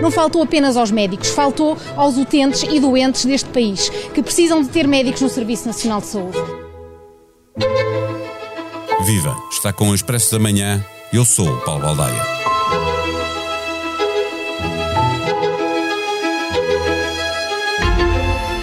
Não faltou apenas aos médicos, faltou aos utentes e doentes deste país, que precisam de ter médicos no Serviço Nacional de Saúde. Viva! Está com o Expresso da Manhã. Eu sou o Paulo Baldaia.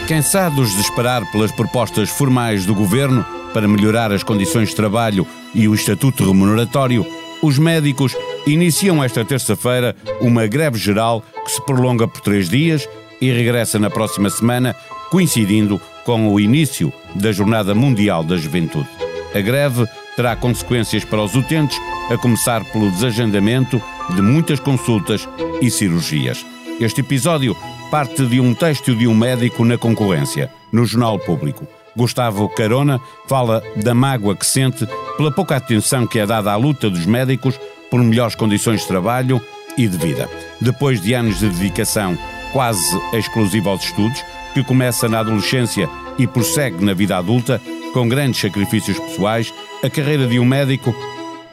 Cansados de esperar pelas propostas formais do governo para melhorar as condições de trabalho e o estatuto remuneratório, os médicos iniciam esta terça-feira uma greve geral que se prolonga por três dias e regressa na próxima semana, coincidindo com o início da Jornada Mundial da Juventude. A greve terá consequências para os utentes, a começar pelo desagendamento de muitas consultas e cirurgias. Este episódio parte de um texto de um médico na concorrência, no Jornal Público. Gustavo Carona fala da mágoa que sente pela pouca atenção que é dada à luta dos médicos por melhores condições de trabalho e de vida. Depois de anos de dedicação quase exclusiva aos estudos, que começa na adolescência e prossegue na vida adulta, com grandes sacrifícios pessoais, a carreira de um médico,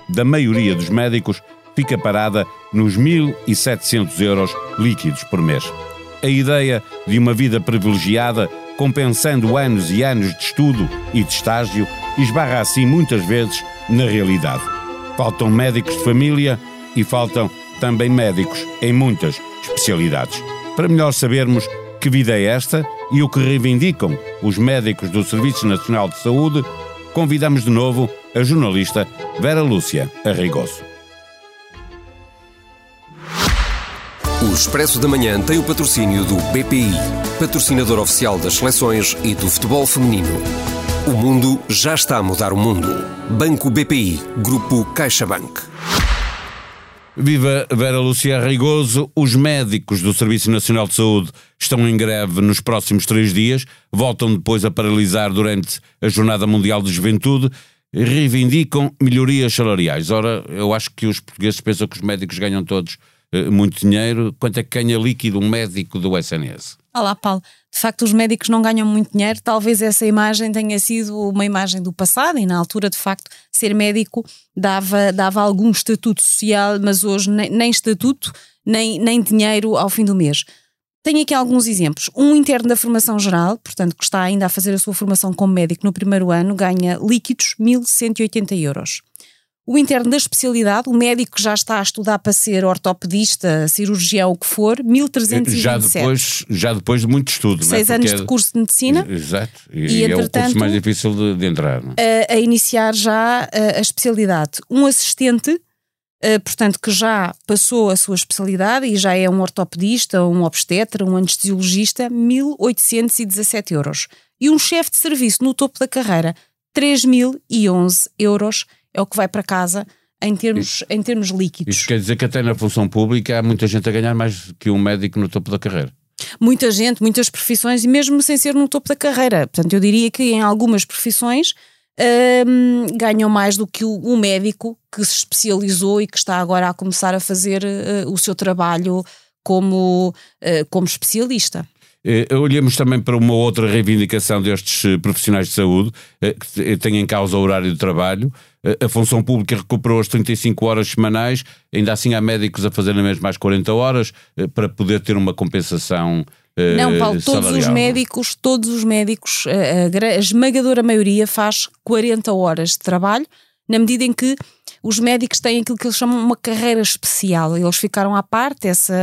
da maioria dos médicos, fica parada nos 1.700 euros líquidos por mês. A ideia de uma vida privilegiada, compensando anos e anos de estudo e de estágio, esbarra assim muitas vezes na realidade. Faltam médicos de família e faltam também médicos em muitas especialidades. Para melhor sabermos que vida é esta e o que reivindicam os médicos do Serviço Nacional de Saúde, convidamos de novo a jornalista Vera Lúcia Arrigoso. Expresso da Manhã tem o patrocínio do BPI, patrocinador oficial das seleções e do futebol feminino. O mundo já está a mudar o mundo. Banco BPI, Grupo CaixaBank. Viva Vera Lúcia Rigoso. Os médicos do Serviço Nacional de Saúde estão em greve nos próximos três dias, voltam depois a paralisar durante a Jornada Mundial de Juventude, reivindicam melhorias salariais. Ora, eu acho que os portugueses pensam que os médicos ganham todos muito dinheiro. Quanto é que ganha líquido um médico do SNS? Olá, Paulo. De facto, os médicos não ganham muito dinheiro. Talvez essa imagem tenha sido uma imagem do passado e, na altura, de facto, ser médico dava, dava algum estatuto social, mas hoje nem, nem estatuto, nem, nem dinheiro ao fim do mês. Tenho aqui alguns exemplos. Um interno da formação geral, portanto, que está ainda a fazer a sua formação como médico no primeiro ano, ganha líquidos 1.180 euros. O interno da especialidade, o médico que já está a estudar para ser ortopedista, cirurgião, o que for, 1327. Já depois, já depois de muito estudo. Seis não é? anos de curso de medicina. Exato. E, e é o curso mais difícil de, de entrar. A, a, iniciar já a, a, especialidade. Um assistente, portanto, que já passou a sua especialidade e já é um ortopedista, um obstetra, um anestesiologista, 1817 euros. E um chefe de serviço no topo da carreira, 3011 euros é o que vai para casa em termos, em termos líquidos. Isto quer dizer que até na função pública há muita gente a ganhar mais que um médico no topo da carreira. Muita gente, muitas profissões, e mesmo sem ser no topo da carreira. Portanto, eu diria que em algumas profissões hum, ganham mais do que o, médico que se especializou e que está agora a começar a fazer uh, o seu trabalho como, uh, como especialista. Eh, olhemos também para uma outra reivindicação destes eh, profissionais de saúde, eh, que tem em causa o horário de trabalho. A função pública recuperou as 35 horas semanais, ainda assim há médicos a fazerem mesmo mais 40 horas para poder ter uma compensação não, Paulo, todos salarial. os médicos, todos os médicos, a, a, esmagadora maioria faz 40 horas de trabalho, na medida em que os médicos têm aquilo que eles chamam uma carreira especial. Eles ficaram à parte, essa,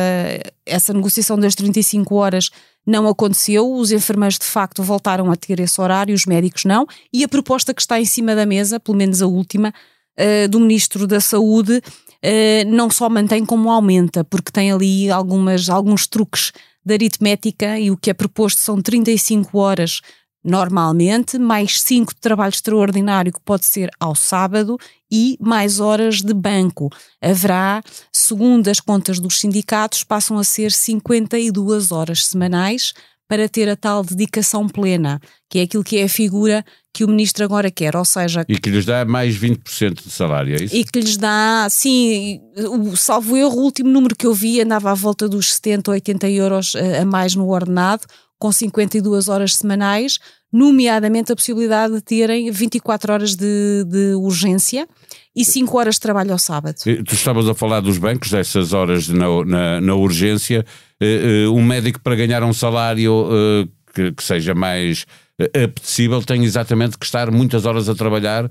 essa negociação das 35 horas não aconteceu, os enfermeiros de facto voltaram a ter esse horário, os médicos não, e a proposta que está em cima da mesa, pelo menos a última, uh, do Ministro da Saúde, uh, não só mantém como aumenta, porque tem ali algumas, alguns truques de aritmética e o que é proposto são 35 horas normalmente, mais 5 de trabalho extraordinário que pode ser ao sábado e mais horas de banco. Haverá, segundo as contas dos sindicatos, passam a ser 52 horas semanais para ter a tal dedicação plena, que é aquilo que é a figura que o ministro agora quer, ou seja... E que lhes dá mais 20% de salário, é isso? E que lhes dá, sim, o, salvo erro, o último número que eu vi andava à volta dos 70, 80 euros a mais no ordenado, com 52 horas semanais, nomeadamente a possibilidade de terem 24 horas de, de urgência e 5 horas de trabalho ao sábado. Tu estavas a falar dos bancos, dessas horas na, na, na urgência. Uh, uh, um médico para ganhar um salário uh, que, que, seja mais apetecível tem exatamente que estar muitas horas a trabalhar,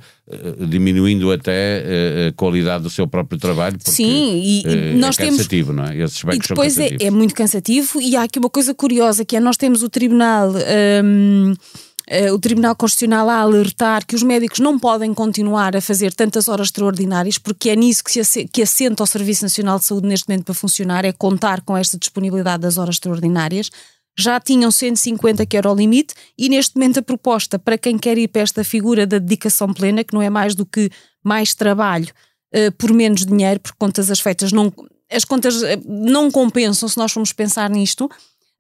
diminuindo até a qualidade do seu próprio trabalho. Porque, Sim, e, e nós é cansativo, temos... não é? Esses bancos e depois é, é, muito cansativo e há aqui uma coisa curiosa que é nós temos o tribunal... Um, Uh, o Tribunal Constitucional a alertar que os médicos não podem continuar a fazer tantas horas extraordinárias, porque é nisso que, se que assenta o Serviço Nacional de Saúde neste momento para funcionar, é contar com esta disponibilidade das horas extraordinárias. Já tinham 150 que era o limite, e neste momento a proposta para quem quer ir para esta figura da dedicação plena, que não é mais do que mais trabalho uh, por menos dinheiro, porque contas as feitas não. As contas uh, não compensam se nós formos pensar nisto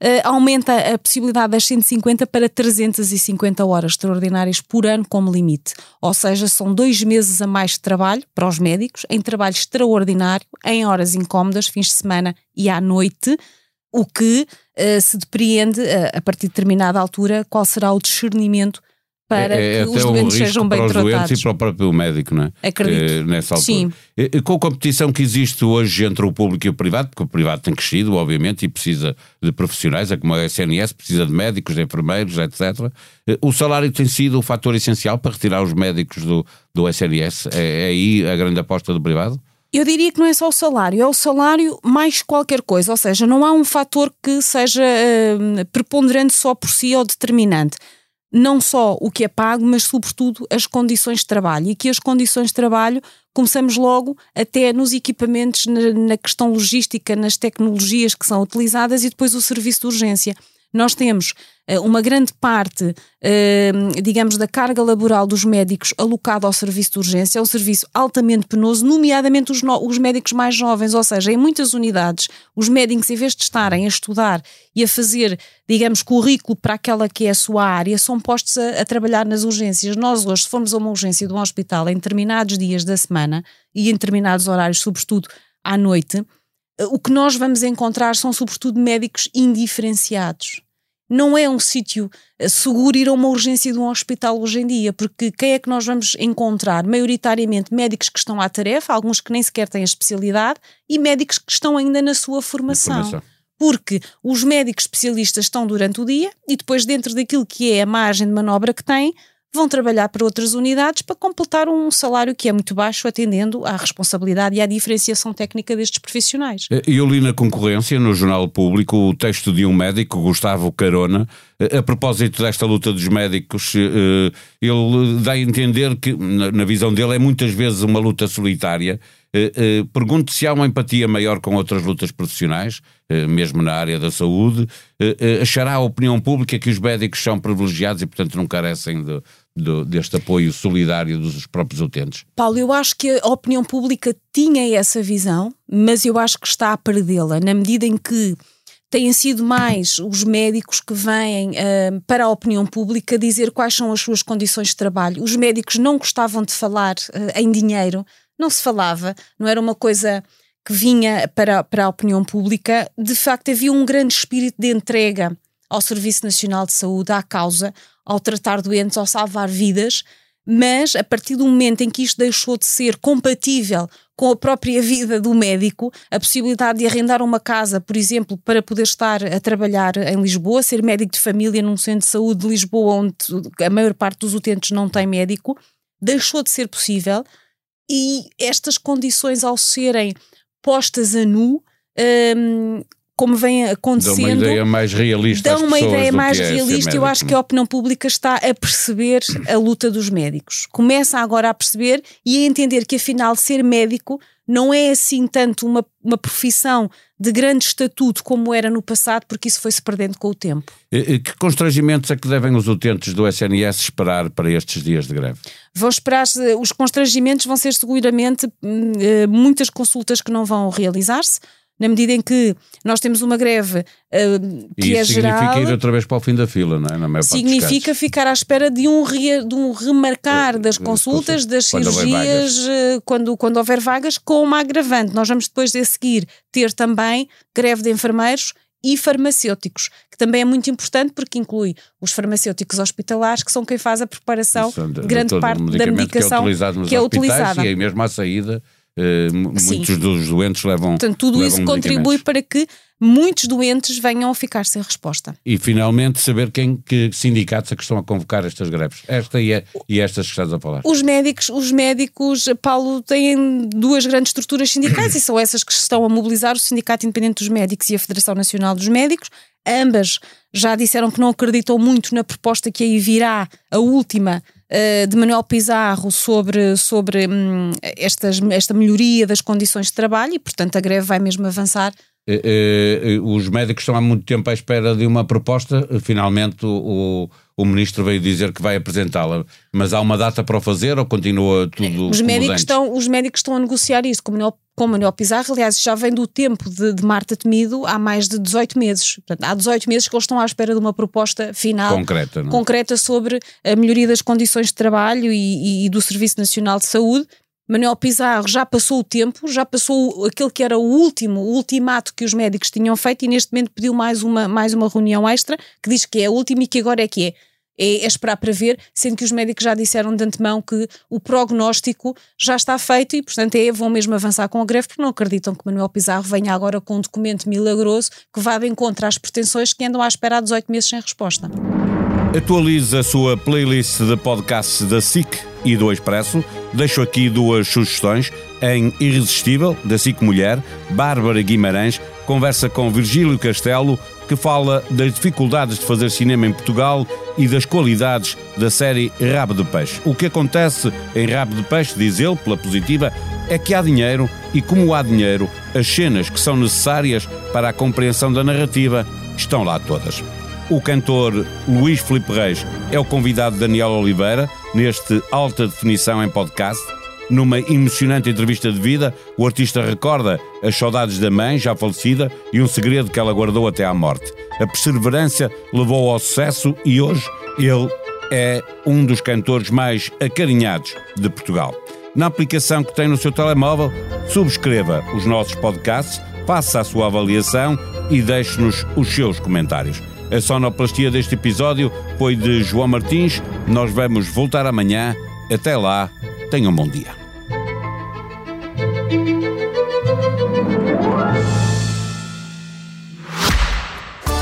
uh, aumenta a possibilidade das 150 para 350 horas extraordinárias por ano como limite. Ou seja, são dois meses a mais de trabalho para os médicos, em trabalho extraordinário, em horas incómodas, fins de semana e à noite, o que uh, se depreende, uh, a partir de determinada altura, qual será o discernimento para é, é que os doentes sejam bem para os tratados. doentes e para o próprio médico, não é? Acredito. É, nessa altura. Sim. Com a competição que existe hoje entre o público e o privado, porque o privado tem crescido, obviamente, e precisa de profissionais, é como a SNS, precisa de médicos, de enfermeiros, etc. O salário tem sido o fator essencial para retirar os médicos do, do SNS. É, é aí a grande aposta do privado? Eu diria que não é só o salário, é o salário mais qualquer coisa, ou seja, não há um fator que seja uh, preponderante só por si ou determinante não só o que é pago, mas sobretudo as condições de trabalho. E que as condições de trabalho começamos logo até nos equipamentos, na, na questão logística, nas tecnologias que são utilizadas e depois o serviço de urgência nós temos uh, uma grande parte, uh, digamos, da carga laboral dos médicos alocada ao serviço de urgência, é um serviço altamente penoso, nomeadamente os, no, os médicos mais jovens, ou seja, em muitas unidades, os médicos, em vez de estarem a estudar e a fazer, digamos, currículo para aquela que é a sua área, são postos a, a trabalhar nas urgências. Nós hoje, se formos a uma urgência de um hospital em determinados dias da semana e em determinados horários, sobretudo à noite, o que nós vamos encontrar são sobretudo médicos indiferenciados não é um sítio eh, seguro ir a uma urgência de um hospital hoje em dia, porque quem é que nós vamos encontrar? Maioritariamente médicos que estão à tarefa, alguns que nem sequer têm a especialidade, e médicos que estão ainda na sua formação. formação. Porque os médicos especialistas estão durante o dia e depois, dentro daquilo que é a margem de manobra que têm, vão trabalhar para outras unidades para completar um salário que é muito baixo, atendendo à responsabilidade e à diferenciação técnica destes profissionais. Eh, eu li na concorrência, no Jornal Público, o texto de um médico, Gustavo Carona, eh, a propósito desta luta dos médicos, eh, ele dá a entender que, na visão dele, é muitas vezes uma luta solitária. Pergunto se há uma empatia maior com outras lutas profissionais, mesmo na área da saúde. Achará a opinião pública que os médicos são privilegiados e, portanto, não carecem de, do, deste apoio solidário dos próprios utentes? Paulo, eu acho que a opinião pública tinha essa visão, mas eu acho que está a perdê-la, na medida em que têm sido mais os médicos que vêm uh, para a opinião pública dizer quais são as suas condições de trabalho. Os médicos não gostavam de falar uh, em dinheiro, não se falava, não era uma coisa que vinha para, para a opinião pública. De facto, havia um grande espírito de entrega ao Serviço Nacional de Saúde, à causa, ao tratar doentes, ao salvar vidas, mas a partir do momento em que isto deixou de ser compatível com a própria vida do médico, a possibilidade de arrendar uma casa, por exemplo, para poder estar a trabalhar em Lisboa, ser médico de família num centro de saúde de Lisboa, onde a maior parte dos utentes não tem médico, deixou de ser possível. E estas condições, ao serem postas a nu, um, como vem acontecendo. Dão uma ideia mais realista. Dão uma ideia mais é realista. Eu acho que a opinião pública está a perceber a luta dos médicos. Começa agora a perceber e a entender que, afinal, ser médico não é assim tanto uma, uma profissão de grande estatuto como era no passado, porque isso foi-se perdendo com o tempo. E, que constrangimentos é que devem os utentes do SNS esperar para estes dias de greve? Vão esperar, os constrangimentos vão ser seguramente hum, eh, muitas consultas que não vão realizar-se na medida em que nós temos uma greve uh, que e é geral. significa ir outra vez para o fim da fila, não é? Na significa ficar à espera de um, re, de um remarcar das consultas, das quando cirurgias, houver quando, quando houver vagas, com uma agravante. Nós vamos depois de seguir ter também greve de enfermeiros e farmacêuticos, que também é muito importante porque inclui os farmacêuticos hospitalares, que são quem faz a preparação de grande parte da medicação que é utilizada nos que é utilizada. E aí mesmo à saída Uh, muitos dos doentes levam. Portanto, tudo levam isso contribui para que muitos doentes venham a ficar sem resposta. E finalmente saber quem que sindicatos é que estão a convocar estas greves. Esta e, a, e estas que estás a falar. Os médicos, os médicos, Paulo, têm duas grandes estruturas sindicais e são essas que estão a mobilizar o Sindicato Independente dos Médicos e a Federação Nacional dos Médicos. Ambas já disseram que não acreditam muito na proposta que aí virá, a última, eh, de Manuel Pizarro sobre, sobre hum, estas, esta melhoria das condições de trabalho e, portanto, a greve vai mesmo avançar os médicos estão há muito tempo à espera de uma proposta, finalmente o, o ministro veio dizer que vai apresentá-la, mas há uma data para o fazer ou continua tudo os médicos estão Os médicos estão a negociar isso com Manuel, com Manuel Pizarro, aliás, já vem do tempo de, de, Marta Temido há mais de 18 meses. Portanto, há 18 meses que eles estão à espera de uma proposta final concreta? É? concreta sobre a melhoria das condições de trabalho e, e, e do Serviço Nacional de Saúde Manuel Pizarro já passou o tempo, já passou aquele que era o último, o ultimato que os médicos tinham feito e neste momento pediu mais uma, mais uma reunião extra que diz que é a última e que agora é que é. É, é esperar para ver, sendo que os médicos já disseram de antemão que o prognóstico já está feito e, portanto, é, vão mesmo avançar com a greve porque não acreditam que Manuel Pizarro venha agora com um documento milagroso que vá de encontro às pretensões que andam à espera há 18 meses sem resposta. Atualize a sua playlist de podcasts da SIC e do Expresso. Deixo aqui duas sugestões. Em Irresistível, da SIC Mulher, Bárbara Guimarães conversa com Virgílio Castelo, que fala das dificuldades de fazer cinema em Portugal e das qualidades da série Rabo de Peixe. O que acontece em Rabo de Peixe, diz ele, pela positiva, é que há dinheiro e, como há dinheiro, as cenas que são necessárias para a compreensão da narrativa estão lá todas. O cantor Luís Filipe Reis é o convidado de Daniel Oliveira neste Alta Definição em podcast. Numa emocionante entrevista de vida, o artista recorda as saudades da mãe, já falecida, e um segredo que ela guardou até à morte. A perseverança levou ao sucesso e hoje ele é um dos cantores mais acarinhados de Portugal. Na aplicação que tem no seu telemóvel, subscreva os nossos podcasts, faça a sua avaliação e deixe-nos os seus comentários. A sonoplastia deste episódio foi de João Martins. Nós vamos voltar amanhã. Até lá, tenham um bom dia.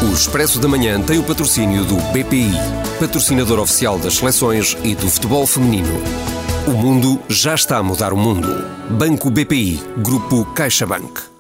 O Expresso da Manhã tem o patrocínio do BPI, patrocinador oficial das seleções e do futebol feminino. O mundo já está a mudar o mundo. Banco BPI, Grupo CaixaBank.